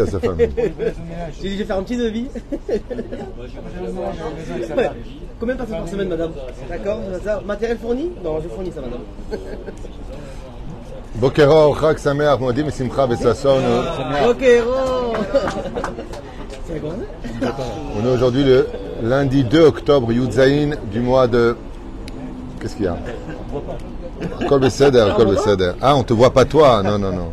à sa femme. J'ai dit, je vais faire un petit devis. Ouais. Combien de personnes par semaine, madame D'accord, ça. Matériel fourni Non, je fournis ça, madame. Bokero, Chag Sameach, Modim Simcha C'est la grande On est aujourd'hui le lundi 2 octobre, Yudzaïn, du mois de. Qu'est-ce qu'il y a? Kol Beseder, Kol Beseder. Ah, on te voit pas toi Non, non, non.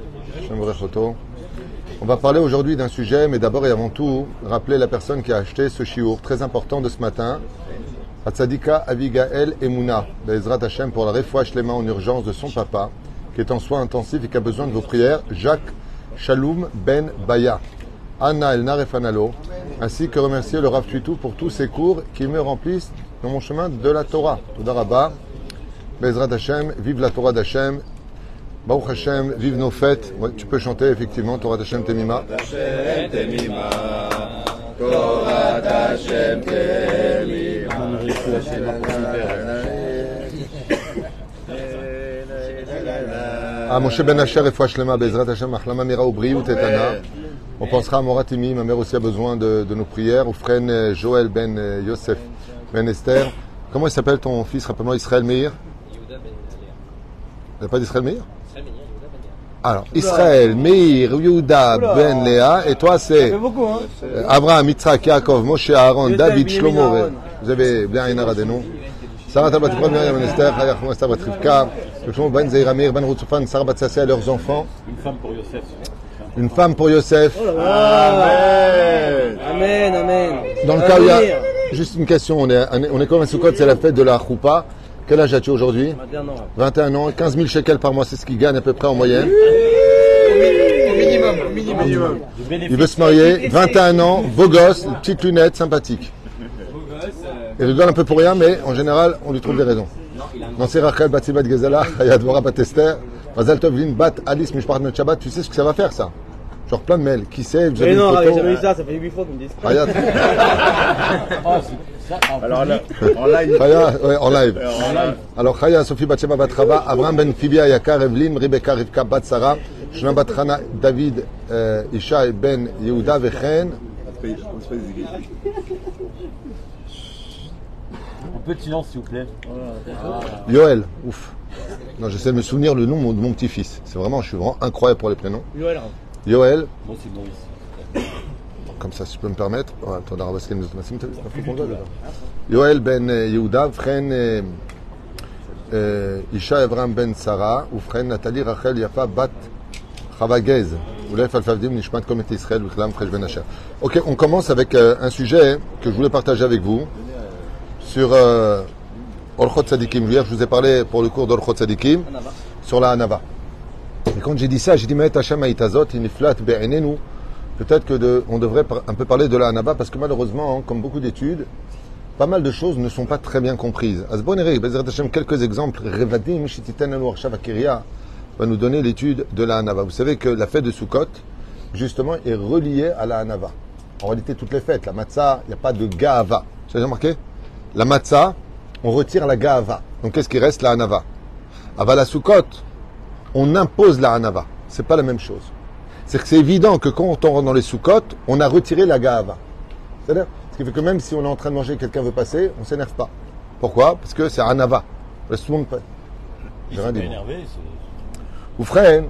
On va parler aujourd'hui d'un sujet, mais d'abord et avant tout, rappeler la personne qui a acheté ce chiour très important de ce matin, Atzadika Avigaël Emouna, Bezrat Hashem pour la refouach les mains en urgence de son papa, qui est en soins intensifs et qui a besoin de vos prières, Jacques Shaloum Ben Baya, Anna El Narefanalo, ainsi que remercier le Rav Tuitou pour tous ses cours qui me remplissent dans mon chemin de la Torah. Todarabah, Bezrat Hashem, vive la Torah d'Hashem, Baruch Hashem, vive nos fêtes. Ouais, tu peux chanter effectivement Torah d'Hashem Temima. Ah, Moshe Ben Asher et Shlema, Bezrat Hashem, Achlama Mira Ubriut et Anna. On pensera à Moratimi, ma mère aussi a besoin de, de nos prières. Ou frère euh, Joël Ben euh, Yosef Ben Esther. Comment il s'appelle ton fils Rappelle-moi Israël Meir? Il n'y a pas d'Israël Meir? Alors, Israël, Meir, Yehuda, Ben Léa, et toi c'est hein euh, Abraham, Yitzhak, Yaakov, Moshe, Aaron, Yosef, David, Shlomo. Vous avez bien Inara des noms. Sarah Tabat Kibra, Myriam Ben Esther, Chaya Chmo Esther Bat Rivka, Shlomo Ben Meir, Ben Sarah Bat Sassé à leurs enfants. Une femme pour Youssef. Une femme pour Yosef. Amen Amen, amen Dans le cas où il y a. Juste une question, on est, on est, comme Soukot, c'est la fête de la Choupa. Quel âge as-tu aujourd'hui 21 ans. 21 ans, 15 000 shekels par mois, c'est ce qu'il gagne à peu près en moyenne. Minimum, minimum. Du Il bénéfice. veut se marier, 21 ans, beau gosse, petites lunettes, sympathique. Il le donne un peu pour rien, mais en général, on lui trouve des raisons. Non, c'est Rachel Batsibat Gezala, Hayat Vora Bat Esther, Mazal Tov Lin Bat Alice Mishpart Met Shabbat, tu sais ce que ça va faire ça? Genre plein de mails, qui sait, vous avez Mais non, j'ai jamais eu ça, ça fait 8 fois qu'ils me disent. Hayat, Ah, ça. Alors là, en live. Chaya, ouais, en live. En live. Alors Chaya, Sophie Batsheba Bat Chava, Abraham Ben Fibia Yakar Evelyne, Rebecca Rivka Bat Sarah, Shna Bat Chana, David, euh, Ishaï Ben Yehuda Vechen, Un peu de silence, s'il vous plaît. Yoel, ouf. Non, j'essaie de me souvenir le nom de mon, de mon petit-fils. C'est vraiment, je suis vraiment incroyable pour les prénoms. Yoel, hein. Yoel, Moi, c'est Maurice. Comme ça, si je peux me permettre. Doit, là. Yoel Ben euh, Yehuda, Fren euh, euh, Isha Evram Ben Sarah, ou Fren Nathalie Rachel Yafa Bat Chavagez. Ben. Ok, on commence avec un sujet que je voulais partager avec vous sur euh, Orchot Sadikim. Hier, je vous ai parlé pour le cours d'Orchot Sadikim sur la Hanava. Et quand j'ai dit ça, j'ai dit, mais Hashem Aitazot, Iniflat Be'enenu. Peut-être que de- on devrait un peu parler de la Hanava parce que malheureusement, hein, comme beaucoup d'études, pas mal de choses ne sont pas très bien comprises. Quelques exemples. Revadim, va nous donner l'étude de la Hanava. Vous savez que la fête de Sukkot, justement, est reliée à la Hanava. En réalité, toutes les fêtes, la matzah, il n'y a pas de Gaava. Vous avez remarqué? La matzah, on retire la Gaava. Donc qu'est-ce qui reste? La Hanava. Aval la Sukkot, on impose la Hanava. C'est pas la même chose. C'est que c'est évident que quand on rentre dans les Sukkot, on a retiré la Gaava. C'est-à-dire, ce qui fait que même si on est en train de manger et quelqu'un veut passer, on s'énerve pas. Pourquoi? Parce que c'est Hanava. Laisse tout le monde pas. J'ai rien Il dit. moi. énervé. Ou frère,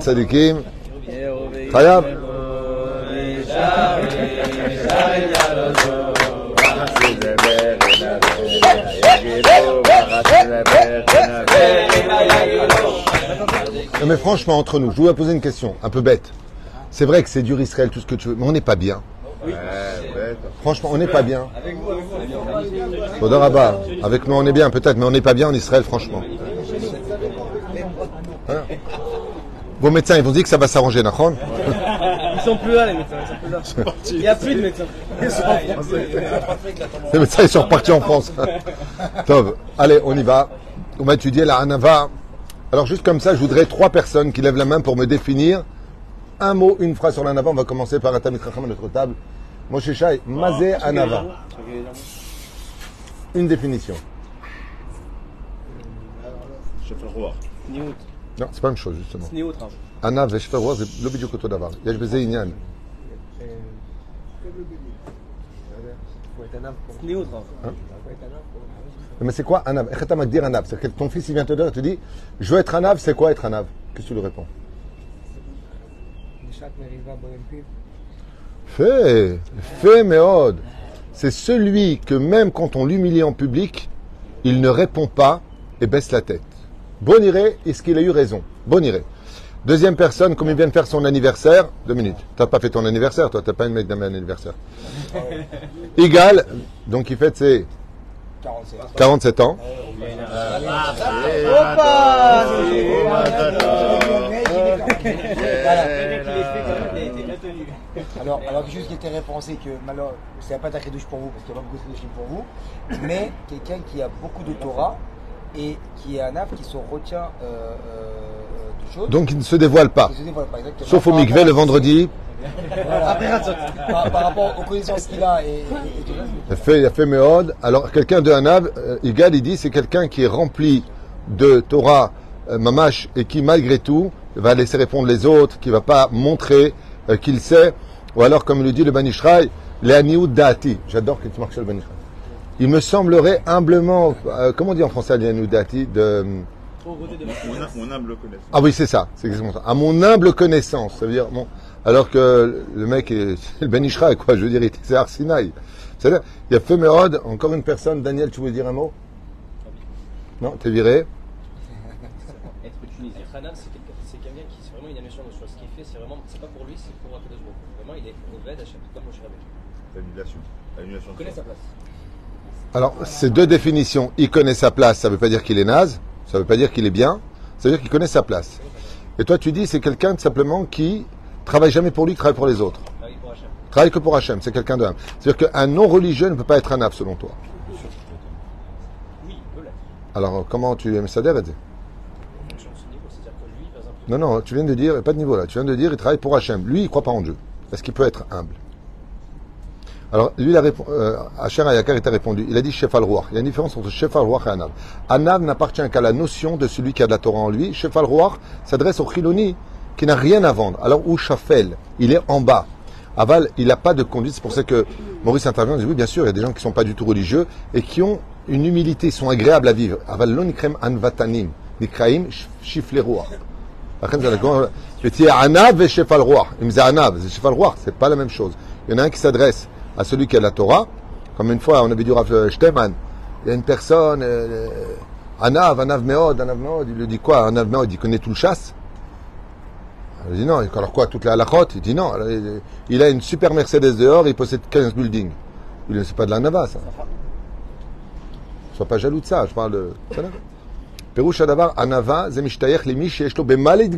Sadikim, Eh, Khayab. Non mais franchement, entre nous, je vous vais poser une question, un peu bête. C'est vrai que c'est dur Israël, tout ce que tu veux, mais on n'est pas bien. Franchement, on n'est pas bien. Rabat, avec nous on est bien peut-être, mais on n'est pas bien en Israël, franchement. Hein? Vos médecins, ils vont dire que ça va s'arranger, Nahon Ils sont plus là, les médecins. Ils sont plus là. Il n'y a plus de médecins. Ils sont en français. Les médecins, ils sont repartis en France. Tov. Allez, on y va. On va étudier la Hanava. Alors, juste comme ça, je voudrais trois personnes qui lèvent la main pour me définir un mot, une phrase sur la Hanava. On va commencer par Atamit Racham à notre table. Moshe Shai, Mazé Hanava. Une définition. Non, c'est pas une chose, justement. Sniout, Rav. ענב ושפר רוח זה לא בדיוק אותו דבר, יש בזה עניין. Sniout, Rav. Mais c'est quoi anav איך אתה מגדיר ענב C'est-à-dire que ton fils il vient te dire, il te dit, je veux être anav, c'est quoi être anav Qu'est-ce que tu lui réponds Fait, fait méode. C'est celui que même quand on l'humilie en public, il ne répond pas et baisse la tête. Bon iré, est-ce qu'il a eu raison Bon iré. Deuxième personne, comme il vient de faire son anniversaire, deux minutes. T'as pas fait ton anniversaire, toi, t'as pas une mec d'un anniversaire. Égal, donc il fête ses 47 ans. Alors, alors quelque chose qui était référencé, que malheureusement, c'est pas ta douche pour vous, parce qu'il n'y a pas beaucoup de douche pour vous, mais quelqu'un qui a beaucoup de Torah et qui est un âme qui se retient euh, euh, Donc il ne se dévoile pas. qui se dévoile pas, exactement. Sauf au rapport le vendredi. Voilà. par, par rapport aux connaissances qu'il a et. Il a fait, il a fait méode. Alors quelqu'un de Hanav, euh, Igal, il dit, c'est quelqu'un qui est rempli de Torah, euh, Mamash, et qui malgré tout va laisser répondre les autres, qui va pas montrer euh, qu'il sait. Ou alors, comme le dit le Banishraï, les Aniud Dati. J'adore que tu marques sur le Banishraï. Il me semblerait humblement, euh, comment on dit en français les Aniud Dati de, Mon, mon humble connaissance. Ah oui, c'est ça, c'est exactement ça. À mon humble connaissance, ça veut dire, bon, alors que le mec est, c'est le Ben Ishraï, quoi, je veux dire, il- c'est Arsinaï. C'est-à-dire, il y a Femerod, encore une personne, Daniel, tu voulais dire un mot? Non, t'es viré être tunisien. Hanan, c'est quelqu'un qui, c'est vraiment une émission de choses. Ce qu'il fait, c'est vraiment, c'est pas pour lui, c'est pour Akadosh. Vraiment, il est au Ved Hachem, comme Moshe. L'annulation. L'annulation Il connaît sa place. Alors, ces deux définitions, il connaît sa place, ça veut pas dire qu'il est naze, ça veut pas dire qu'il est bien, ça veut dire qu'il connaît sa place. Et toi, tu dis, c'est quelqu'un simplement qui travaille jamais pour lui, qui travaille pour les autres. Travaille que pour Hachem, c'est quelqu'un de humble. C'est-à-dire qu'un non-religieux ne peut pas être un âme, selon toi. Oui, il peut l'être. Alors, comment tu aimes ça exemple, Non, non, tu viens de dire, pas de niveau là, tu viens de dire, il travaille pour Hachem. Lui, il croit pas en Dieu. Est-ce qu'il peut être humble? Alors, lui, il a répondu, euh, Ayakar, a répondu, il a dit Shefal Ruach. Il y a une différence entre Shefal Ruach et Anav. Anav n'appartient qu'à la notion de celui qui a de la Torah en lui. Shefal Ruach s'adresse au Chiloni, qui n'a rien à vendre. Alors, où Shafel? Il est en bas. Aval, il n'a pas de conduite. C'est pour ça que Maurice intervient et dit, oui, bien sûr, il y a des gens qui ne sont pas du tout religieux et qui ont une humilité, ils sont agréables à vivre. Aval l'onikrem anvatanim. Nikraim shifle Ruach. Anav et Shefal Ruach. Il me dit Anav, c'est Shefal Ruach, c'est pas la même chose. Il y en a un qui s'adresse à celui qui a la Torah. Comme une fois, on avait dit Rav euh, Shteman, il y a une personne, euh, euh, Anav, Anav Meod, Anav Meod, il lui dit quoi? Anav Meod, il connaît tout le chasse Il dit non, alors quoi, toute la halachote Il dit non, il a une super Mercedes dehors, il possède 15 buildings. Il ne sait pas de la Nava, ça. Sois pas jaloux de ça, je parle de. Perouche Adavar, Anava, Zemishtayer, Lemish, Yeshto, Bemal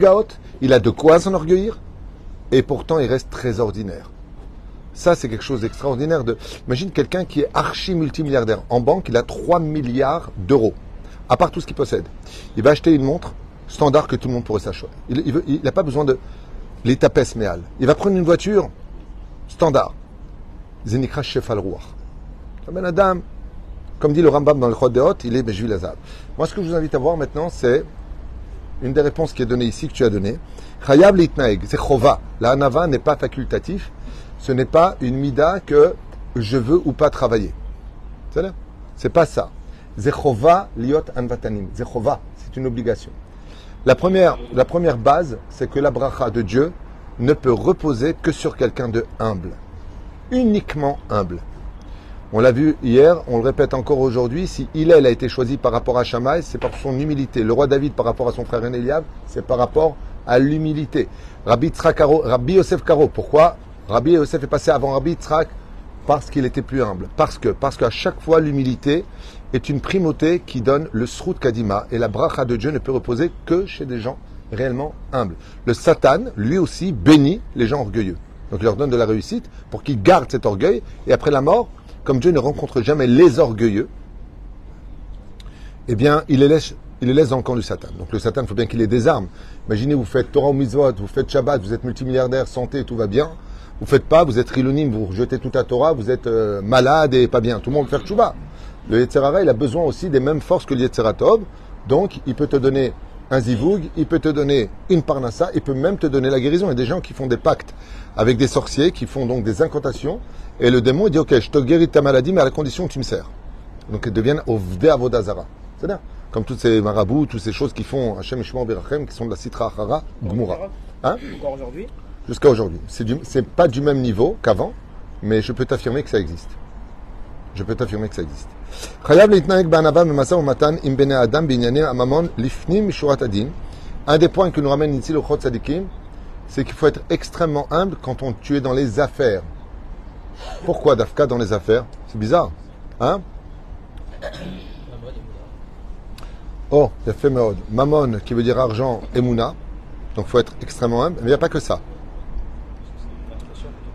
il a de quoi s'enorgueillir, et pourtant il reste très ordinaire. Ça, c'est quelque chose d'extraordinaire. De... Imagine quelqu'un qui est archi multimilliardaire. En banque, il a 3 milliards d'euros, à part tout ce qu'il possède. Il va acheter une montre standard que tout le monde pourrait s'acheter. Il n'a pas besoin de l'étapes méal. Il va prendre une voiture standard. Zenikra Shefal Ruach. Ben Adam, comme dit le Rambam dans le Chod de Hot, il est Bejvil Azab. Moi, ce que je vous invite à voir maintenant, c'est une des réponses qui est donnée ici, que tu as donnée. Chayab litnaeg, c'est chova. La hanava n'est pas facultatif. Ce n'est pas une mida que je veux ou pas travailler. C'est pas ça. Zechova liot anvatanim. Zechova, c'est une obligation. La première, base, c'est que la bracha de Dieu ne peut reposer que sur quelqu'un de humble. Uniquement humble. On l'a vu hier, on le répète encore aujourd'hui, si Hillel a été choisi par rapport à Shammai, c'est par son humilité. Le roi David par rapport à son frère Eliab, c'est par rapport à l'humilité. Rabbi Rabbi Yosef Karo, pourquoi Rabbi Yosef est passé avant Rabbi Yitzhak Parce qu'il était plus humble. Parce que, parce qu'à chaque fois, l'humilité est une primauté qui donne le srout kadima. Et la bracha de Dieu ne peut reposer que chez des gens réellement humbles. Le Satan, lui aussi, bénit les gens orgueilleux. Donc il leur donne de la réussite pour qu'ils gardent cet orgueil. Et après la mort, comme Dieu ne rencontre jamais les orgueilleux, eh bien, il les laisse, il les laisse dans le camp du Satan. Donc le Satan, il faut bien qu'il ait des armes. Imaginez, vous faites Torah ou Mitzvot, vous faites Shabbat, vous êtes multimilliardaire, santé, tout va bien. Vous faites pas, vous êtes rilonim, vous rejetez toute la Torah, vous êtes euh, malade et pas bien. Tout le monde veut faire Tchouba. Le Yetzerara, il a besoin aussi des mêmes forces que le Yetzeratov. Donc, il peut te donner un zivoug, il peut te donner une parnassa, il peut même te donner la guérison. Il y a des gens qui font des pactes avec des sorciers, qui font donc des incantations. Et le démon, il dit, ok, je te guéris de ta maladie, mais à la condition que tu me sers. Donc, ils deviennent Ovde Avodazara. C'est-à-dire, comme toutes ces marabouts, toutes ces choses qui font Hashem Ishmael Berachem, qui sont de la Sitra Achara, Gmura. Hein? Encore aujourd'hui jusqu'à aujourd'hui. C'est pas du même niveau qu'avant, mais je peux t'affirmer que ça existe. Je peux t'affirmer que ça existe. Ben Un des points que nous ramène ici le Chot Sadikim, c'est qu'il faut être extrêmement humble quand on, tu es dans les affaires. Pourquoi Dafka dans les affaires? C'est bizarre. Hein? Oh, il a fait qui veut dire argent, et Mouna. Donc il faut être extrêmement humble. Mais il n'y a pas que ça.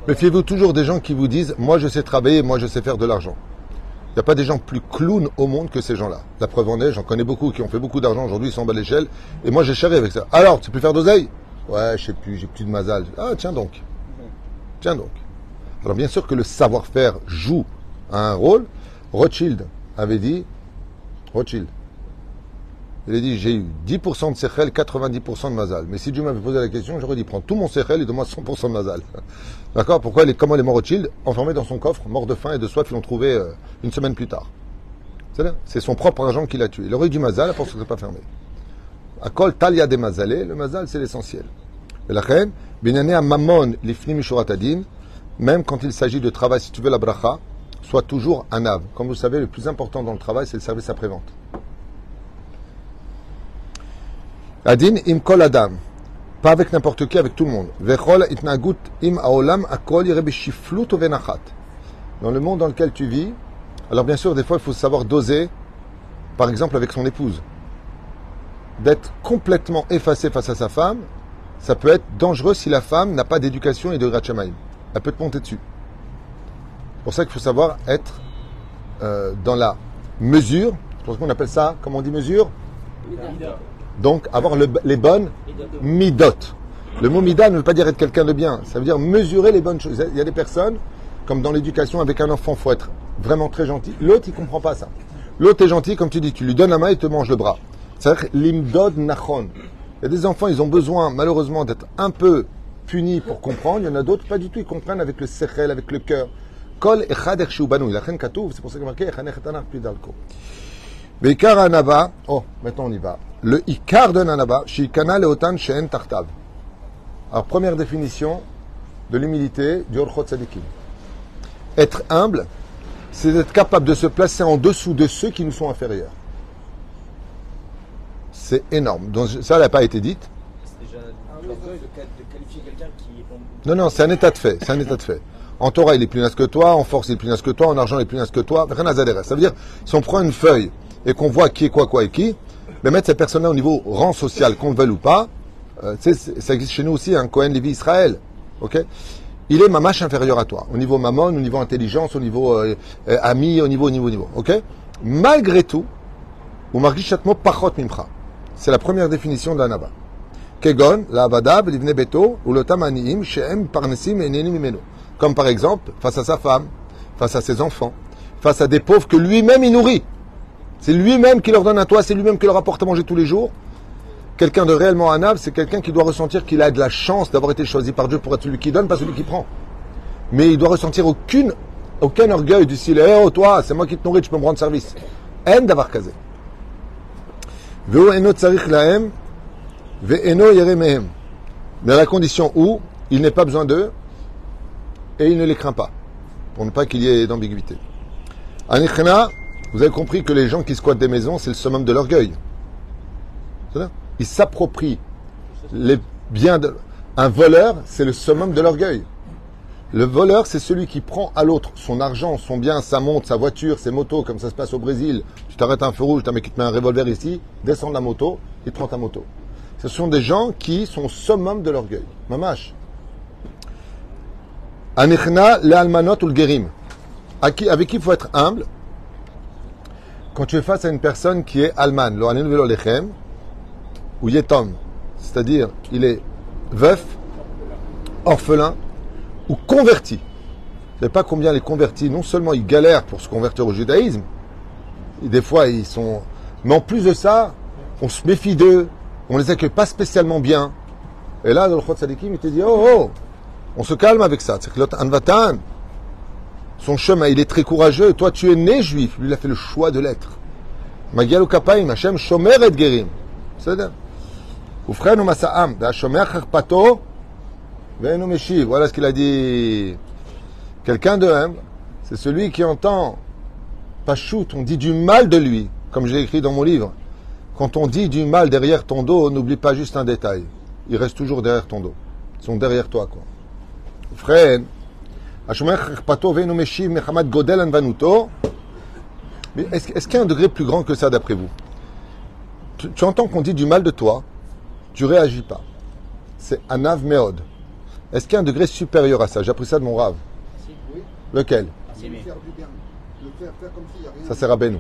Méfiez-vous toujours des gens qui vous disent Moi je sais travailler, moi je sais faire de l'argent. Il n'y a pas des gens plus clowns au monde que ces gens-là. La preuve en est, j'en connais beaucoup qui ont fait beaucoup d'argent aujourd'hui, ils sont en bas l'échelle. Et moi j'ai charré avec ça. Alors, tu peux faire d'oseille? Ouais, je sais plus, j'ai plus de mazal. Ah, tiens donc. Tiens donc. Alors bien sûr que le savoir-faire joue un rôle. Rothschild avait dit Rothschild. Il a dit j'ai eu 10% de sechel, 90% de mazal. Mais si Dieu m'avait posé la question, j'aurais dit prends tout mon sechel et donne-moi 100% de mazal. D'accord Pourquoi il est, Comment les morts Rothschild, enfermés dans son coffre, morts de faim et de soif, ils l'ont trouvé euh, une semaine plus tard? C'est son propre argent qui l'a tué. Il aurait eu du mazal, pour que ce n'est pas fermé. À kol talia de mazalé, le mazal c'est l'essentiel. Et la reine, à mishuratadin, même quand il s'agit de travail, si tu veux la bracha, sois toujours un ave. Comme vous le savez, le plus important dans le travail, c'est le service après-vente. Adin im kol adam. Pas avec n'importe qui, avec tout le monde. Dans le monde dans lequel tu vis, alors bien sûr, des fois, il faut savoir doser, par exemple avec son épouse. D'être complètement effacé face à sa femme, ça peut être dangereux si la femme n'a pas d'éducation et de grachamaïm. Elle peut te monter dessus. C'est pour ça qu'il faut savoir être euh, dans la mesure. Pour ça qu'on appelle ça, comment on dit mesure? Donc avoir le- les bonnes midot. Le mot mida ne veut pas dire être quelqu'un de bien. Ça veut dire mesurer les bonnes choses. Il y a des personnes, comme dans l'éducation avec un enfant, faut être vraiment très gentil. L'autre, il comprend pas ça. L'autre est gentil, comme tu dis, tu lui donnes la main, il te mange le bras. C'est-à-dire l'imdod nachon. Il y a des enfants, ils ont besoin, malheureusement, d'être un peu punis pour comprendre. Il y en a d'autres, pas du tout, ils comprennent avec le sechel, avec le cœur. Kol echad ech shu banu. Lachen katuv, c'est pour ça qu'il a marqué plus d'alco. Oh, maintenant on y va. Le ikar de nanaba, shikana leotan she'en tartav. Alors, première définition de l'humilité du Orchot Tzadikim. Être humble, c'est d'être capable de se placer en dessous de ceux qui nous sont inférieurs. C'est énorme. Donc, ça n'a pas été dit. C'est déjà de, de qui est Non, non, c'est un état de fait. C'est un état de fait. En Torah, il est plus naze que toi. En force, il est plus naze que toi. En argent, il est plus naze que toi. Rien à. Ça veut dire, si on prend une feuille et qu'on voit qui est quoi, quoi et qui, mais mettre cette personne-là au niveau rang social, qu'on le veuille ou pas, euh, ça existe chez nous aussi, un Cohen Lévi Israël. Ok? Il est mamache inférieur à toi. Au niveau mammon, au niveau intelligence, au niveau euh, euh, ami, au niveau, au niveau, au niveau. Malgré tout, ou mimcha. C'est la première définition de la Naba. Kegon, la Belivne Beto, ou le Tamaniim, Shehem, Parnesim, Mimeno. Comme par exemple, face à sa femme, face à ses enfants, face à des pauvres que lui-même il nourrit. C'est lui-même qui leur donne à toi, c'est lui-même qui leur apporte à manger tous les jours. Quelqu'un de réellement anable, c'est quelqu'un qui doit ressentir qu'il a de la chance d'avoir été choisi par Dieu pour être celui qui donne, pas celui qui prend. Mais il doit ressentir aucune, aucun orgueil du style, eh oh toi, c'est moi qui te nourris, tu peux me rendre service. En d'avoir casé. À la condition où il n'est pas besoin d'eux et il ne les craint pas, pour ne pas qu'il y ait d'ambiguïté. Vous avez compris que les gens qui squattent des maisons, c'est le summum de l'orgueil. Ils s'approprient les biens de... Un voleur, c'est le summum de l'orgueil. Le voleur, c'est celui qui prend à l'autre son argent, son bien, sa montre, sa voiture, ses motos, comme ça se passe au Brésil. Tu t'arrêtes un feu rouge, qui te met un revolver ici, descends de la moto, il prend ta moto. Ce sont des gens qui sont summum de l'orgueil. Mamash. Anichna le almanot ou le qui- Avec qui il faut être humble? Quand tu es face à une personne qui est alman, ou yetom, c'est-à-dire il est veuf, orphelin ou converti. Vous savez pas combien les convertis, non seulement ils galèrent pour se convertir au judaïsme, et des fois ils sont... Mais en plus de ça, on se méfie d'eux, on les accueille pas spécialement bien. Et là, le Chod Sadikim, il te dit, oh, oh, on se calme avec ça. C'est que l'autre, Anvatan, son chemin, il est très courageux. Toi, tu es né juif. Lui, il a fait le choix de l'être. Magial ou kapaim, Hashem, shomer et gerim. Da shomer charpato, ve'enu meshiv. Voilà ce qu'il a dit. Quelqu'un de humble, c'est celui qui entend, pas on dit du mal de lui, comme j'ai écrit dans mon livre. Quand on dit du mal derrière ton dos, n'oublie pas juste un détail. Il reste toujours derrière ton dos. Ils sont derrière toi, quoi. Frère, est-ce est-ce qu'il y a un degré plus grand que ça d'après vous? Tu, entends qu'on dit du mal de toi, tu réagis pas. C'est anav meod. Est-ce qu'il y a un degré supérieur à ça? J'ai appris ça de mon rave. Lequel? Ça c'est Rabbeinu.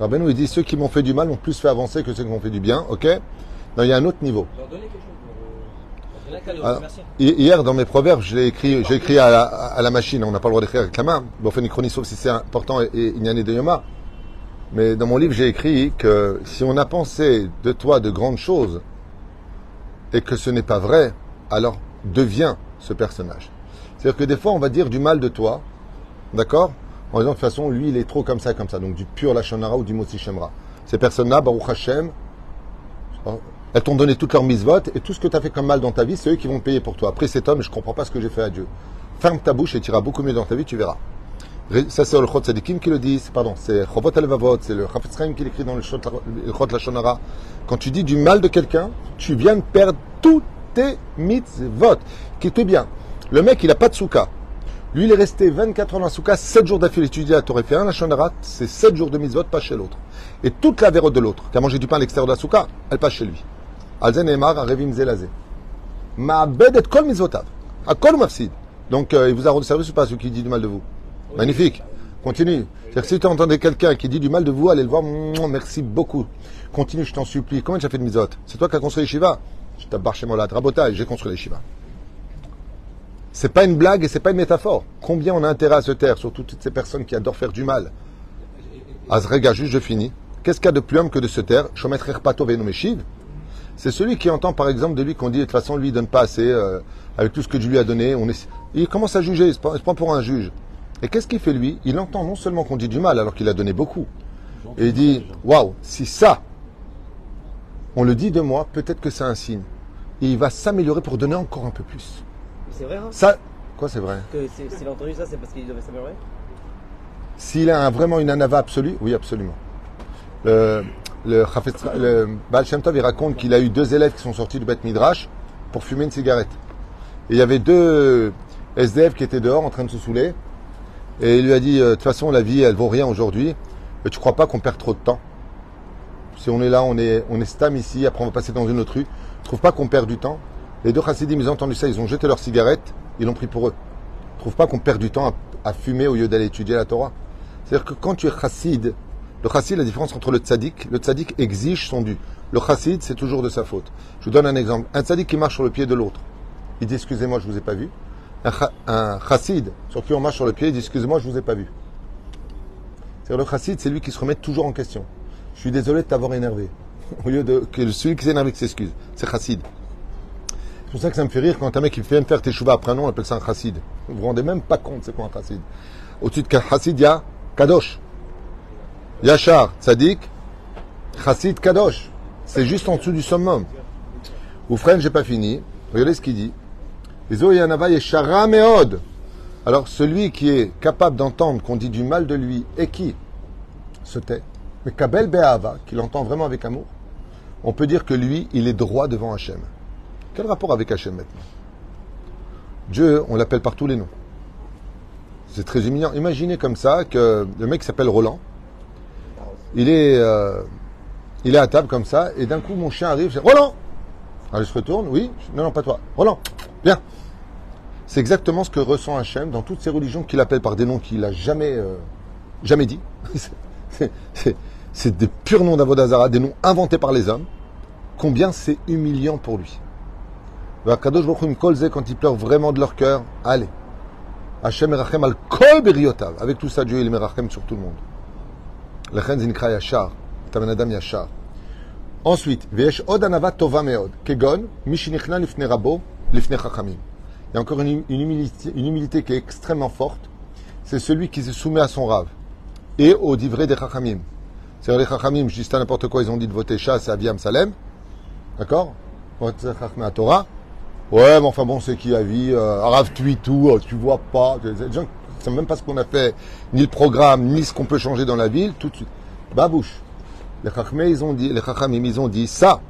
Rabbeinu il dit ceux qui m'ont fait du mal m'ont plus fait avancer que ceux qui m'ont fait du bien, ok? Il y a un autre niveau. Leur donner un cadeau. Alors, hi- hier, dans mes proverbes, écrit, j'ai écrit à la, à la machine. On n'a pas le droit d'écrire avec la main. Bon, on fait une chronique sauf si c'est important et, et il y en a de Yoma. Mais dans mon livre, j'ai écrit que si on a pensé de toi de grandes choses et que ce n'est pas vrai, alors deviens ce personnage. C'est-à-dire que des fois, on va dire du mal de toi, d'accord En disant de toute façon, lui, il est trop comme ça, comme ça. Donc du pur Lachonara ou du Motsi Shemra. Ces personnes-là, Baruch Hashem, elles t'ont donné toutes leurs mises et tout ce que tu as fait comme mal dans ta vie, c'est eux qui vont payer pour toi. Après cet homme, je comprends pas ce que j'ai fait à Dieu. Ferme ta bouche et tu beaucoup mieux dans ta vie, tu verras. Ça, c'est le Chod Sadikim qui le dit, pardon, c'est Chovot Alevavot, c'est le Chafetz qui l'écrit dans le Chod Lashonara. Quand tu dis du mal de quelqu'un, tu viens de perdre tous tes mitzvot. Qui te bien. Le mec, il a pas de souka. Lui, il est resté 24 ans dans la souka, 7 jours d'affilée étudié à Torah. fait un Lashonara, c'est 7 jours de mitzvot, pas chez l'autre. Et toute la vérote de l'autre, qui a mangé du pain à l'extérieur de la souka, elle passe chez lui. על זה נאמר, ערבים זה לזה. מאבד את כל מצוותיו. הכל הוא מפסיד. Donc, euh, il vous a rendu service ou pas, celui qui dit du mal de vous Magnifique. Continue. C'est-à-dire que si tu entendais quelqu'un qui dit du mal de vous, allez le voir, Mouah, merci beaucoup. Continue, je t'en supplie. Combien tu as fait de misot C'est toi qui as construit les Shiva Je t'abbarre chez moi là, rabotage, j'ai construit les Shiva. C'est pas une blague et c'est pas une métaphore. Combien on a intérêt à se taire, surtout toutes ces personnes qui adorent faire du mal Azrega, juste je finis. Qu'est-ce qu'il y a de plus humble que de se taire C'est celui qui entend par exemple de lui qu'on dit de toute façon lui il donne pas assez euh, avec tout ce que Dieu lui a donné. On est... Il commence à juger, il se prend pour un juge. Et qu'est-ce qu'il fait lui? Il entend non seulement qu'on dit du mal alors qu'il a donné beaucoup. Et il dit waouh, si ça, on le dit de moi, peut-être que c'est un signe. Et il va s'améliorer pour donner encore un peu plus. C'est vrai, hein? Ça, quoi c'est vrai? S'il a entendu ça, c'est parce qu'il devait s'améliorer? S'il a un- vraiment une anava absolue, oui, absolument. Le, le, le Baal Shem Tov, il raconte qu'il a eu deux élèves qui sont sortis du Beth Midrash pour fumer une cigarette. Et il y avait deux SDF qui étaient dehors en train de se saouler. Et il lui a dit, euh, de toute façon, la vie, elle vaut rien aujourd'hui. Tu crois pas qu'on perd trop de temps? Si on est là, on est, on est stam ici, après on va passer dans une autre rue. Tu trouves pas qu'on perd du temps? Les deux chassidim, ils ont entendu ça, ils ont jeté leur cigarette, ils l'ont pris pour eux. Tu trouves pas qu'on perd du temps à, à fumer au lieu d'aller étudier la Torah? C'est-à-dire que quand tu es chassid, le chassid, la différence entre le tzaddik, le tzaddik exige son dû. Le chassid, c'est toujours de sa faute. Je vous donne un exemple. Un tzaddik qui marche sur le pied de l'autre, il dit excusez-moi, je vous ai pas vu. Un, cha- un chassid sur qui on marche sur le pied, il dit excusez-moi, je vous ai pas vu. C'est-à-dire le chassid, c'est lui qui se remet toujours en question. Je suis désolé de t'avoir énervé. Au lieu de que celui qui s'énerve qui s'excuse. C'est chassid. C'est pour ça que ça me fait rire quand un mec qui vient me faire tes chouvas après un nom, on appelle ça un chassid. Vous vous rendez même pas compte c'est quoi un chassid. Au-dessus de chassid, il y a kadosh. Yachar, Tzadik, Chassid Kadosh. C'est juste en dessous du summum. Oufren, j'ai pas fini. Regardez ce qu'il dit. Alors, celui qui est capable d'entendre qu'on dit du mal de lui et qui se tait, mais Kabel Be'ava, qui l'entend vraiment avec amour, on peut dire que lui, il est droit devant Hachem. Quel rapport avec Hachem maintenant? Dieu, on l'appelle par tous les noms. C'est très humiliant. Imaginez comme ça que le mec s'appelle Roland, il est, euh, il est à table comme ça, et d'un coup mon chien arrive, je dis, Roland Allez, je retourne, oui Non, non, pas toi. Roland, viens. C'est exactement ce que ressent Hachem dans toutes ces religions qu'il appelle par des noms qu'il a jamais, euh, jamais dit. C'est- des purs noms d'Avodazara, des noms inventés par les hommes. Combien c'est humiliant pour lui. Kadosh kol ze, quand ils pleurent vraiment de leur cœur, allez. Hachem erachem al kol. Avec tout ça, Dieu il merachem sur tout le monde. Ensuite. Il y a encore une, humilité, qui est extrêmement forte. C'est celui qui se soumet à son rave. Et au divré des chachamim. C'est-à-dire les chachamim, je dis n'importe quoi, ils ont dit de voter chasse à Aviam Salem. D'accord? Torah. Ouais, mais enfin bon, c'est qui Avi euh, Arav Tuitou, euh, tu vois pas. Savent même pas ce qu'on a fait, ni le programme, ni ce qu'on peut changer dans la ville, tout de suite. Babouche. Les Chachmei, ils ont dit, les Chachamim, ils ont dit ça.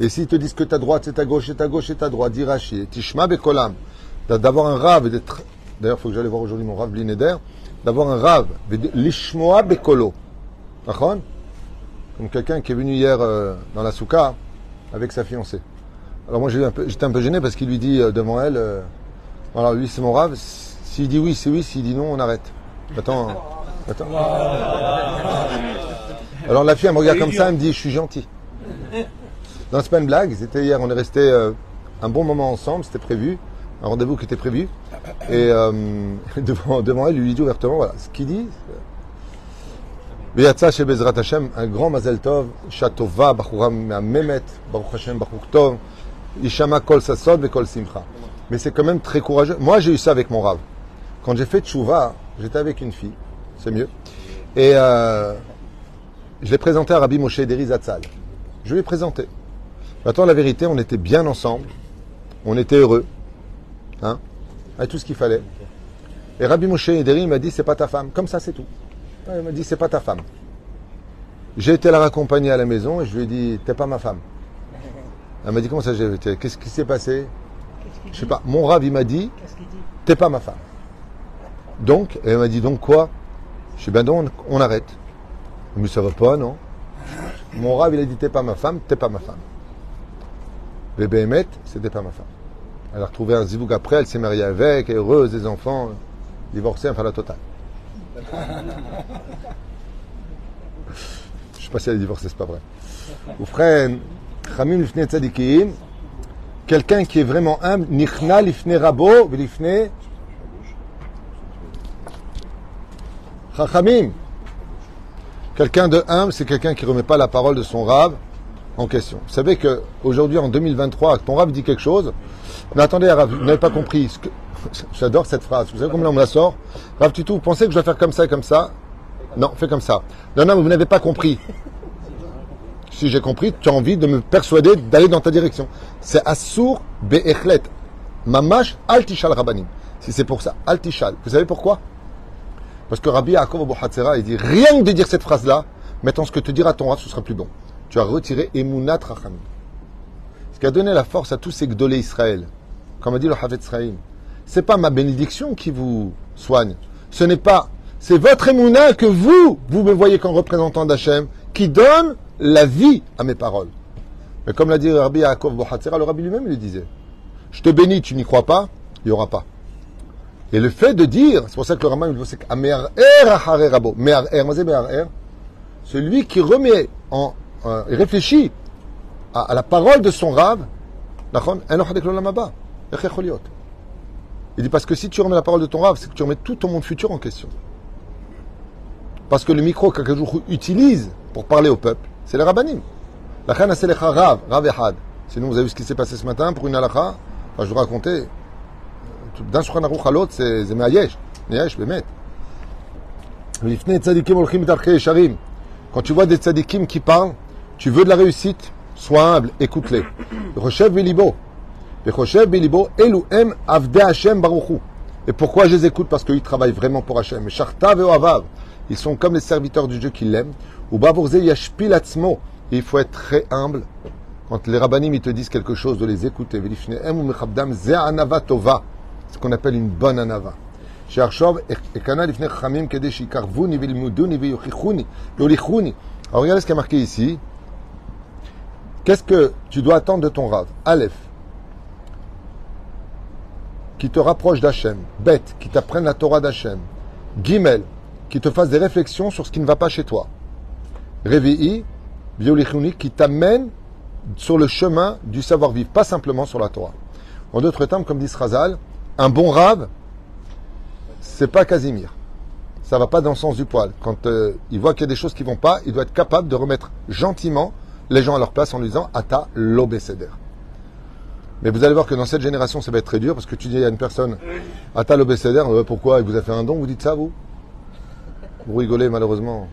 Et s'ils te disent que ta droite, c'est ta gauche, et ta gauche, c'est ta droite, dis Rashi, d'avoir un rave, d'être, d'ailleurs, il faut que j'aille voir aujourd'hui mon rave Blinéder, d'avoir un rave, Lishmoa Bekolo. D'accord Comme quelqu'un qui est venu hier euh, dans la souka avec sa fiancée. Alors moi j'étais un peu gêné parce qu'il lui dit euh, devant elle, euh, voilà lui c'est mon rave, s'il dit oui c'est oui, s'il dit non on arrête. Attends, attends. Alors la fille elle me regarde comme ça, elle me dit je suis gentil. Non c'est pas une blague, c'était hier, on est resté euh, un bon moment ensemble, c'était prévu, un rendez-vous qui était prévu. Et euh, devant, devant elle, il lui dit ouvertement, voilà, ce qu'il dit, ויצא שבעזרת השם, un grand mazel tov, אישה טובה, בחורה מהממת, ברוך השם, בחור טוב, יישמע כל ששון וכל שמחה. Mais c'est quand même très courageux. Moi, j'ai eu ça avec mon rave. Quand j'ai fait tchouva, j'étais avec une fille, c'est mieux, et euh, je l'ai présenté à Rabbi Moshe Deri Zatzal. Je lui ai présenté. Maintenant, la vérité, on était bien ensemble, on était heureux, hein, avec tout ce qu'il fallait. Et Rabbi Moshe Deri m'a dit, c'est pas ta femme. Comme ça, c'est tout. Il m'a dit, c'est pas ta femme. J'ai été la raccompagner à la maison et je lui ai dit, t'es pas ma femme. Elle m'a dit, comment ça j'ai été? Qu'est-ce qui s'est passé? Je sais pas. Mon rave, il m'a dit, t'es pas ma femme. Donc, elle m'a dit, donc quoi? Je suis ben donc, on, arrête. Mais ça va pas, non? Mon rave, il a dit, t'es pas ma femme, t'es pas ma femme. Bébé Emmet, c'était pas ma femme. Elle a retrouvé un zivouk après, elle s'est mariée avec, heureuse, des enfants, divorcée, enfin la totale. Je sais pas si elle est divorcée, c'est pas vrai. Ou frère, Chamim lifne quelqu'un qui est vraiment humble, nichna lifne rabo, lifne Chachamim. Quelqu'un de humble, c'est quelqu'un qui remet pas la parole de son rave en question. Vous savez que aujourd'hui, en 2023, ton rave dit quelque chose. Mais attendez, Rav, vous n'avez pas compris. J'adore cette phrase. Vous savez comment on me la sort? Rav Tutou, vous pensez que je dois faire comme ça et comme ça? Non, fais comme ça. Non, non, vous n'avez pas compris. Si j'ai compris, tu as envie de me persuader d'aller dans ta direction. C'est Assour Be'echlet. Mamash Altishal Rabbanim. Si c'est pour ça, Altishal. Vous savez pourquoi? Parce que Rabbi Yaakov Abu il dit rien que de dire cette phrase-là, maintenant ce que te dira ton Rav, ce sera plus bon. Tu as retiré Emunat Rachamim. Ce qui a donné la force à tous ces Gdolé Israël, comme a dit le Havet Israël, c'est pas ma bénédiction qui vous soigne. Ce n'est pas, c'est votre émouna que vous, vous me voyez comme représentant d'Hachem, qui donne la vie à mes paroles. Mais comme l'a dit Rabbi Yaakov Bohatzera, le Rabbi lui-même le disait. Je te bénis, tu n'y crois pas, il n'y aura pas. Et le fait de dire, c'est pour ça que le Raman, c'est er er, er. celui qui remet en, euh, réfléchit à, la parole de son rave, il dit parce que si tu remets la parole de ton rave, c'est que tu remets tout ton monde futur en question. Parce que le micro qu'Akajoukou utilise pour parler au peuple, c'est le rabbanim. La khana rav, rav ehad. Sinon, vous avez vu ce qui s'est passé ce matin pour une halakha. Enfin, je vous racontais, Shulchan Aruch à l'autre, c'est c'est Me'ayesh. Me'ayesh, Bemet. V'lifnei tzadikim olchim b'darkei yesharim. Quand tu vois des tzadikim qui parlent, tu veux de la réussite, sois humble, écoute-les. Rochev bilibo. Rochev bilibo, elu em avde Hashem baruchu. Et pourquoi je les écoute Parce qu'ils travaillent vraiment pour Hashem. Et Shartav et Oavav, ils sont comme les serviteurs du Dieu qui l'aiment. Ou bavorze yashpil atzmo. Il faut être très humble. Quand les rabbinim ils te disent quelque chose, de les écouter. V'lifnei em umechabdam ze anava tova ce qu'on appelle une bonne anava. Alors regardez ce qui est marqué ici. Qu'est-ce que tu dois attendre de ton Rav? Aleph, qui te rapproche d'Hachem. Bête, qui t'apprenne la Torah d'Hachem. Gimel, qui te fasse des réflexions sur ce qui ne va pas chez toi. Revi'i, Biolichuni, qui t'amène sur le chemin du savoir-vivre, pas simplement sur la Torah. En d'autres termes, comme dit Srazal, un bon Rav, c'est pas Casimir. Ça va pas dans le sens du poil. Quand euh, il voit qu'il y a des choses qui vont pas, il doit être capable de remettre gentiment les gens à leur place en lui disant Ata l'obécéder. Mais vous allez voir que dans cette génération, ça va être très dur parce que tu dis à une personne Ata l'obécéder, euh, pourquoi il vous a fait un don Vous dites ça, vous? Vous rigolez malheureusement.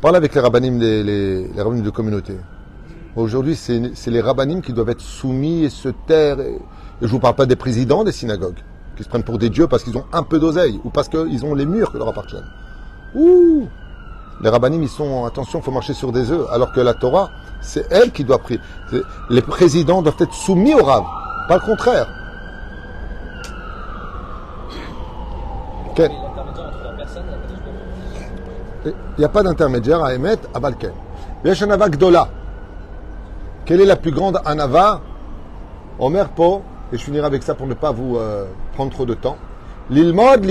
Parlez avec les rabbinim, les, les, de communauté. Aujourd'hui, c'est les rabbinim qui doivent être soumis et se taire. Et je vous parle pas des présidents des synagogues qui se prennent pour des dieux parce qu'ils ont un peu d'oseille ou parce qu'ils ont les murs qui leur appartiennent. Ouh Les rabbinim, ils sont, attention, il faut marcher sur des œufs, alors que la Torah, c'est elle qui doit prier. Les présidents doivent être soumis au Rav, pas le contraire. Il n'y a pas d'intermédiaire à émettre à Balken. Quelle est la plus grande Anava Omer Po, et je finirai avec ça pour ne pas vous euh, prendre trop de temps. L'ilmod.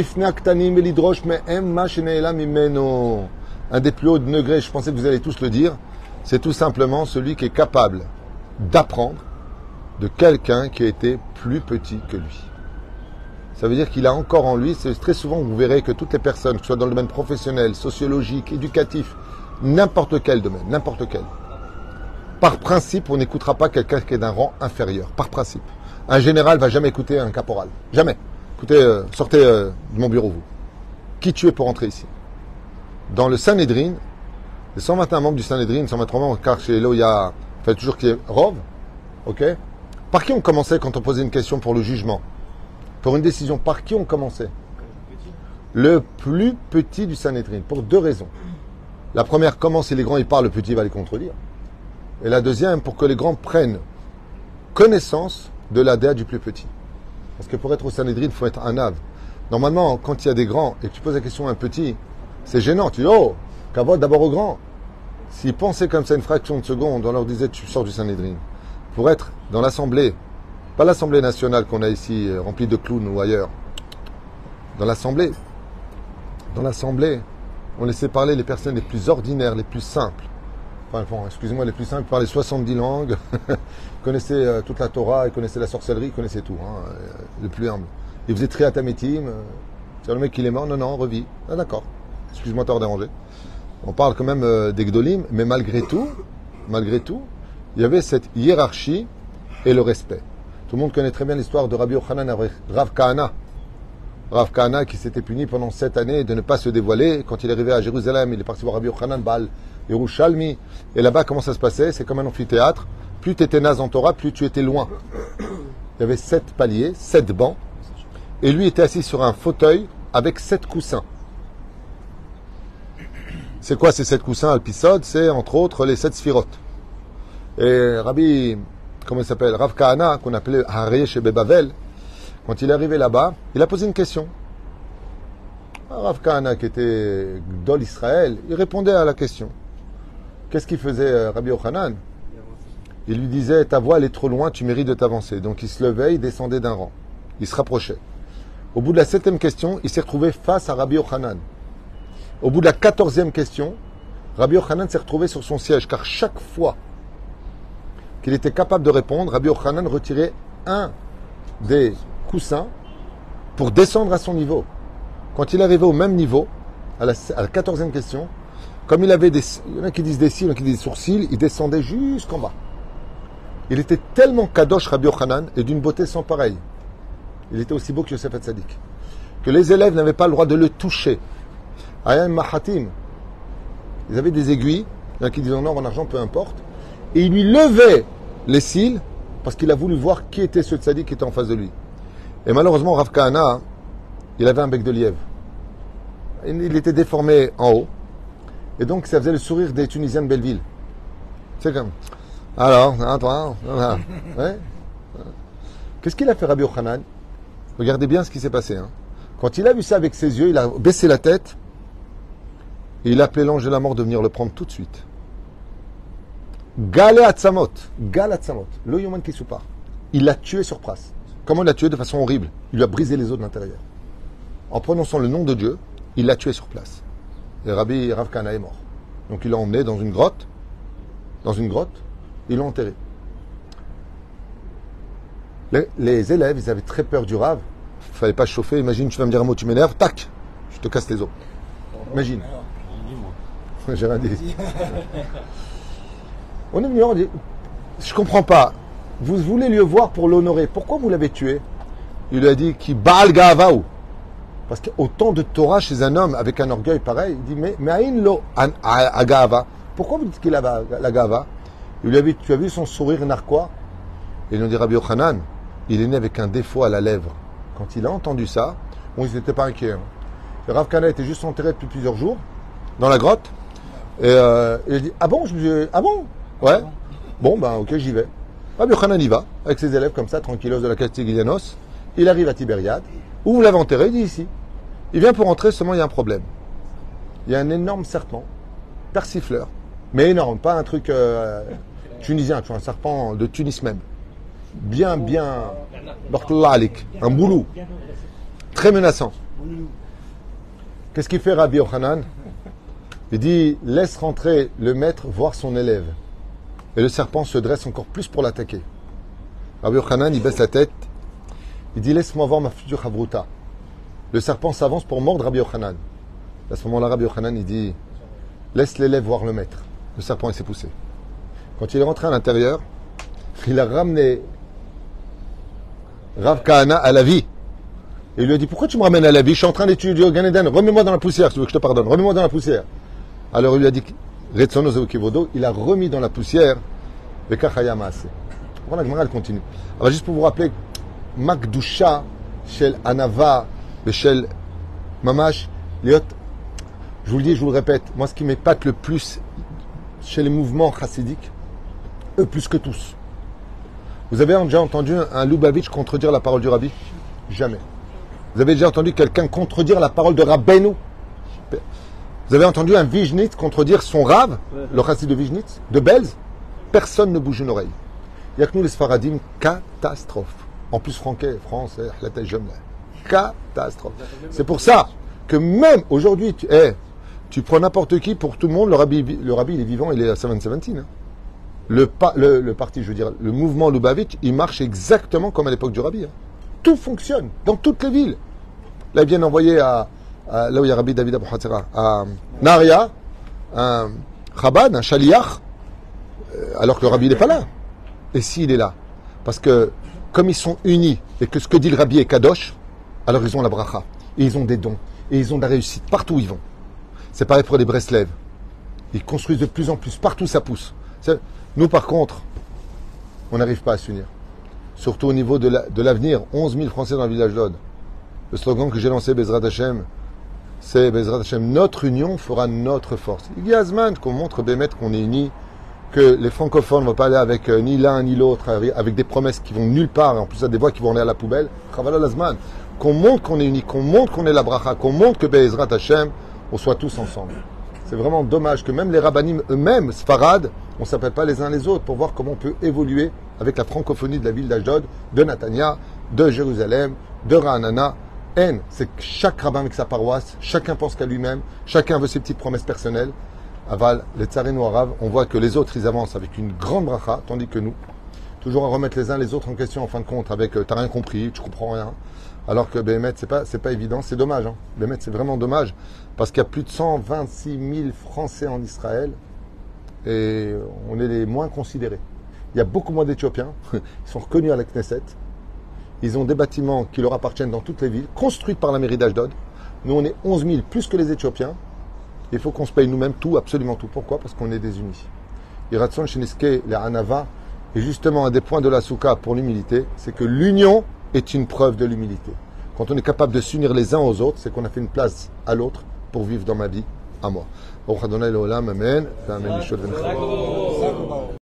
Un des plus hauts degrés, je pensais que vous allez tous le dire, c'est tout simplement celui qui est capable d'apprendre de quelqu'un qui a été plus petit que lui. Ça veut dire qu'il a encore en lui, c'est très souvent vous verrez que toutes les personnes, que ce soit dans le domaine professionnel, sociologique, éducatif, n'importe quel domaine, n'importe quel. Par principe, on n'écoutera pas quelqu'un qui est d'un rang inférieur. Par principe. Un général va jamais écouter un caporal. Jamais. Euh, sortez euh, de mon bureau, vous. Qui tu es pour entrer ici? Dans le Sanhedrin, les 121 membres du Sanhedrin, 123 membres, car chez Elo, il y a, il toujours qu'il y ait Rov, ok? Par qui on commençait quand on posait une question pour le jugement? Pour une décision, par qui on commençait? Le plus petit du Sanhedrin, pour deux raisons. La première, comment si les grands ils parlent, le petit va les contredire. Et la deuxième, pour que les grands prennent connaissance de la du plus petit. Parce que pour être au Sanhedrin, il faut être un ave. Normalement, quand il y a des grands et que tu poses la question à un petit, c'est gênant. Tu dis, oh, kavod d'abord aux grands. S'ils pensaient comme ça une fraction de seconde, on leur disait, tu sors du Sanhedrin. Pour être dans l'Assemblée, pas l'Assemblée nationale qu'on a ici, euh, remplie de clowns ou ailleurs. Dans l'Assemblée, dans l'Assemblée, on laissait parler les personnes les plus ordinaires, les plus simples. Enfin, excusez-moi, les plus simples, parlaient 70 langues, connaissaient euh, toute la Torah, ils connaissaient la sorcellerie, ils connaissaient tout, hein, euh, les plus humbles. Ils faisaient triatamétim, euh, c'est le mec qui est mort, non, non, revit. Ah d'accord, excuse-moi de t'avoir dérangé. On parle quand même euh, des mais malgré tout, malgré tout, il y avait cette hiérarchie et le respect. Tout le monde connaît très bien l'histoire de Rabbi Yochanan Rav Kahana. Rav Kahana qui s'était puni pendant sept années de ne pas se dévoiler. Quand il est arrivé à Jérusalem, il est parti voir Rabbi Yochanan Baal Et là-bas, comment ça se passait? C'est comme un amphithéâtre. Plus tu étais naze en Torah, plus tu étais loin. Il y avait sept paliers, sept bancs. Et lui était assis sur un fauteuil avec sept coussins. C'est quoi ces sept coussins Alpisod? C'est entre autres les sept sphirotes. Et Rabbi, comment il s'appelle? Rav Kahana, qu'on appelait Haré chez Bebavel, quand il est arrivé là-bas, il a posé une question. Rav Kahana, qui était Gdol Israël, il répondait à la question. Qu'est-ce qu'il faisait euh, Rabbi Yochanan? Il lui disait Ta voix elle est trop loin, tu mérites de t'avancer. Donc il se levait, il descendait d'un rang. Il se rapprochait. Au bout de la septième question, il s'est retrouvé face à Rabbi Yochanan. Au bout de la quatorzième question, Rabbi Yochanan s'est retrouvé sur son siège, car chaque fois qu'il était capable de répondre, Rabbi Yochanan retirait un des coussins pour descendre à son niveau. Quand il arrivait au même niveau, à la, 14e question, comme il avait des. Il y en a qui disent des cils, il y en a qui disent des sourcils, il descendait jusqu'en bas. Il était tellement kadosh Rabbi Yochanan et d'une beauté sans pareille. Il était aussi beau que Yosef Hatzadik. Que les élèves n'avaient pas le droit de le toucher. Ayam Mahatim. Ils avaient des aiguilles, il y en a qui disaient en or, en argent, peu importe. Et il lui levait les cils parce qu'il a voulu voir qui était ce tzaddik qui était en face de lui. Et malheureusement, Rav Kahana, il avait un bec de lièvre. Il était déformé en haut. Et donc, ça faisait le sourire des Tunisiens de Belleville. C'est comme. Alors, hein, toi, hein, ouais. Qu'est-ce qu'il a fait, Rabbi Yochanan? Regardez bien ce qui s'est passé. hein. Quand il a vu ça avec ses yeux, il a baissé la tête et il a appelé l'ange de la mort de venir le prendre tout de suite. Galé Atzamot. Gal Atzamot. Lo Yoman Kisupar. Il l'a tué sur place. Comment il l'a tué? De façon horrible. Il lui a brisé les os de l'intérieur. En prononçant le nom de Dieu, il l'a tué sur place. Et Rabbi Rav Kana est mort. Donc il l'a emmené dans une grotte. Dans une grotte. Ils l'ont enterré. Les, les élèves, ils avaient très peur du Rav. Il fallait pas se chauffer. Imagine, tu vas me dire un mot, tu m'énerves. Tac Je te casse les os. Imagine. J'ai rien dit. On est venu, on dit, je comprends pas. Vous voulez le voir pour l'honorer. Pourquoi vous l'avez tué? Il lui a dit qui Baal Gavau. Parce qu'autant de Torah chez un homme avec un orgueil pareil, il dit mais mais aïn lo agava. Pourquoi vous dites qu'il a la Il lui a dit tu as vu son sourire narquois? Et il nous dit Rabbi Yochanan, il est né avec un défaut à la lèvre. Quand il a entendu ça, bon, ils n'étaient pas inquiets. hein. Rav Kana était juste enterré depuis plusieurs jours dans la grotte. Et euh, il a dit Ah bon je me suis- Ah bon? Ouais. Bon, ben ok, j'y vais. Rabbi Yochanan y va, avec ses élèves comme ça, tranquillos de la Castiglianos. Il arrive à Tibériade. Où vous l'avez enterré? Il dit ici. Il vient pour entrer, seulement il y a un problème. Il y a un énorme serpent, persifleur, mais énorme, pas un truc euh, tunisien, tu vois, un serpent de Tunis même. Bien, bien, un boulot, très menaçant. Qu'est-ce qu'il fait Rabbi Yochanan? Il dit laisse rentrer le maître voir son élève. Et le serpent se dresse encore plus pour l'attaquer. Rabbi Yochanan, il baisse la tête. Il dit laisse-moi voir ma future Havruta. Le serpent s'avance pour mordre Rabbi Yochanan. À ce moment-là, Rabbi Yochanan, il dit laisse l'élève voir le maître. Le serpent, il s'est poussé. Quand il est rentré à l'intérieur, il a ramené Rav Kahana à la vie. Et il lui a dit Pourquoi tu me ramènes à la vie? Je suis en train d'étudier au Gan Eden. Remets-moi dans la poussière, si tu veux que je te pardonne. Remets-moi dans la poussière. Alors il lui a dit. Il a remis dans la poussière Bekachaya Maase. Voilà, continue. Alors, juste pour vous rappeler, Makdusha, Shel Anava, Shel Mamash, Liot, je vous le dis, je vous le répète, moi ce qui m'épate le plus chez les mouvements chassidiques, eux plus que tous. Vous avez déjà entendu un Lubavitch contredire la parole du Rabbi? Jamais. Vous avez déjà entendu quelqu'un contredire la parole de Rabbeinu? Vous avez entendu un Vijnitz contredire son Rav, le chassid de Vijnitz, de Belz? Personne ne bouge une oreille. Il n'y a que nous les Sfaradim, catastrophe. En plus, Franquet, France, la. Catastrophe. C'est pour ça que même aujourd'hui, tu, eh, tu prends n'importe qui pour tout le monde, le rabbi, le il est vivant, il est à 717. hein. Le, le, parti, je veux dire, le mouvement Lubavitch, il marche exactement comme à l'époque du rabbi. hein. Tout fonctionne dans toutes les villes. Là, ils viennent envoyer à, il y a Rabbi David Abu à Naria, un Chabad, un Shaliach, euh, alors que le rabbi n'est pas là. Et s'il est là Parce que comme ils sont unis et que ce que dit le rabbi est kadosh, alors ils ont la bracha. Et ils ont des dons. Et ils ont de la réussite partout où ils vont. C'est pareil pour les Breslev. Ils construisent de plus en plus. Partout ça pousse. Nous par contre, on n'arrive pas à s'unir. Surtout au niveau de la- de l'avenir. 11 000 Français dans le village d'Aude. Le slogan que j'ai lancé, Bezrat Hashem, c'est Bezrat Hashem, notre union fera notre force. Il y a Zman qu'on montre Bémet qu'on est unis, que les francophones ne vont pas aller avec euh, ni l'un ni l'autre, avec- des promesses qui vont nulle part, et en plus à des voix qui vont aller à la poubelle. Chavala Lazman. Qu'on montre qu'on est unis, qu'on montre qu'on est la bracha, qu'on montre que Bezrat Hashem, on soit tous ensemble. C'est vraiment dommage que même les rabbinim eux-mêmes, Sfarad, on ne s'appelle pas les uns les autres pour voir comment on peut évoluer avec la francophonie de la ville d'Ashdod, de Natania, de Jérusalem, de Ra'anana. N, c'est que chaque rabbin avec sa paroisse, chacun pense qu'à lui-même, chacun veut ses petites promesses personnelles. Aval, les tsarines arabes, on voit que les autres, ils avancent avec une grande bracha, tandis que nous, toujours à remettre les uns les autres en question en fin de compte, avec euh, t'as rien compris, tu comprends rien. Alors que Béhémet, c'est pas, pas évident, c'est dommage. Hein. Béhémet, c'est vraiment dommage, parce qu'il y a plus de 126 000 Français en Israël, et on est les moins considérés. Il y a beaucoup moins d'Éthiopiens, ils sont reconnus à la Knesset, ils ont des bâtiments qui leur appartiennent dans toutes les villes, construits par la mairie d'Ashdod. Nous, on est 11 000 plus que les Éthiopiens. Il faut qu'on se paye nous-mêmes tout, absolument tout. Pourquoi? Parce qu'on est désunis. Iratson Shiniske, les Hanava, et justement un des points de la Souka pour l'humilité, c'est que l'union est une preuve de l'humilité. Quand on est capable de s'unir les uns aux autres, c'est qu'on a fait une place à l'autre pour vivre dans ma vie, à moi.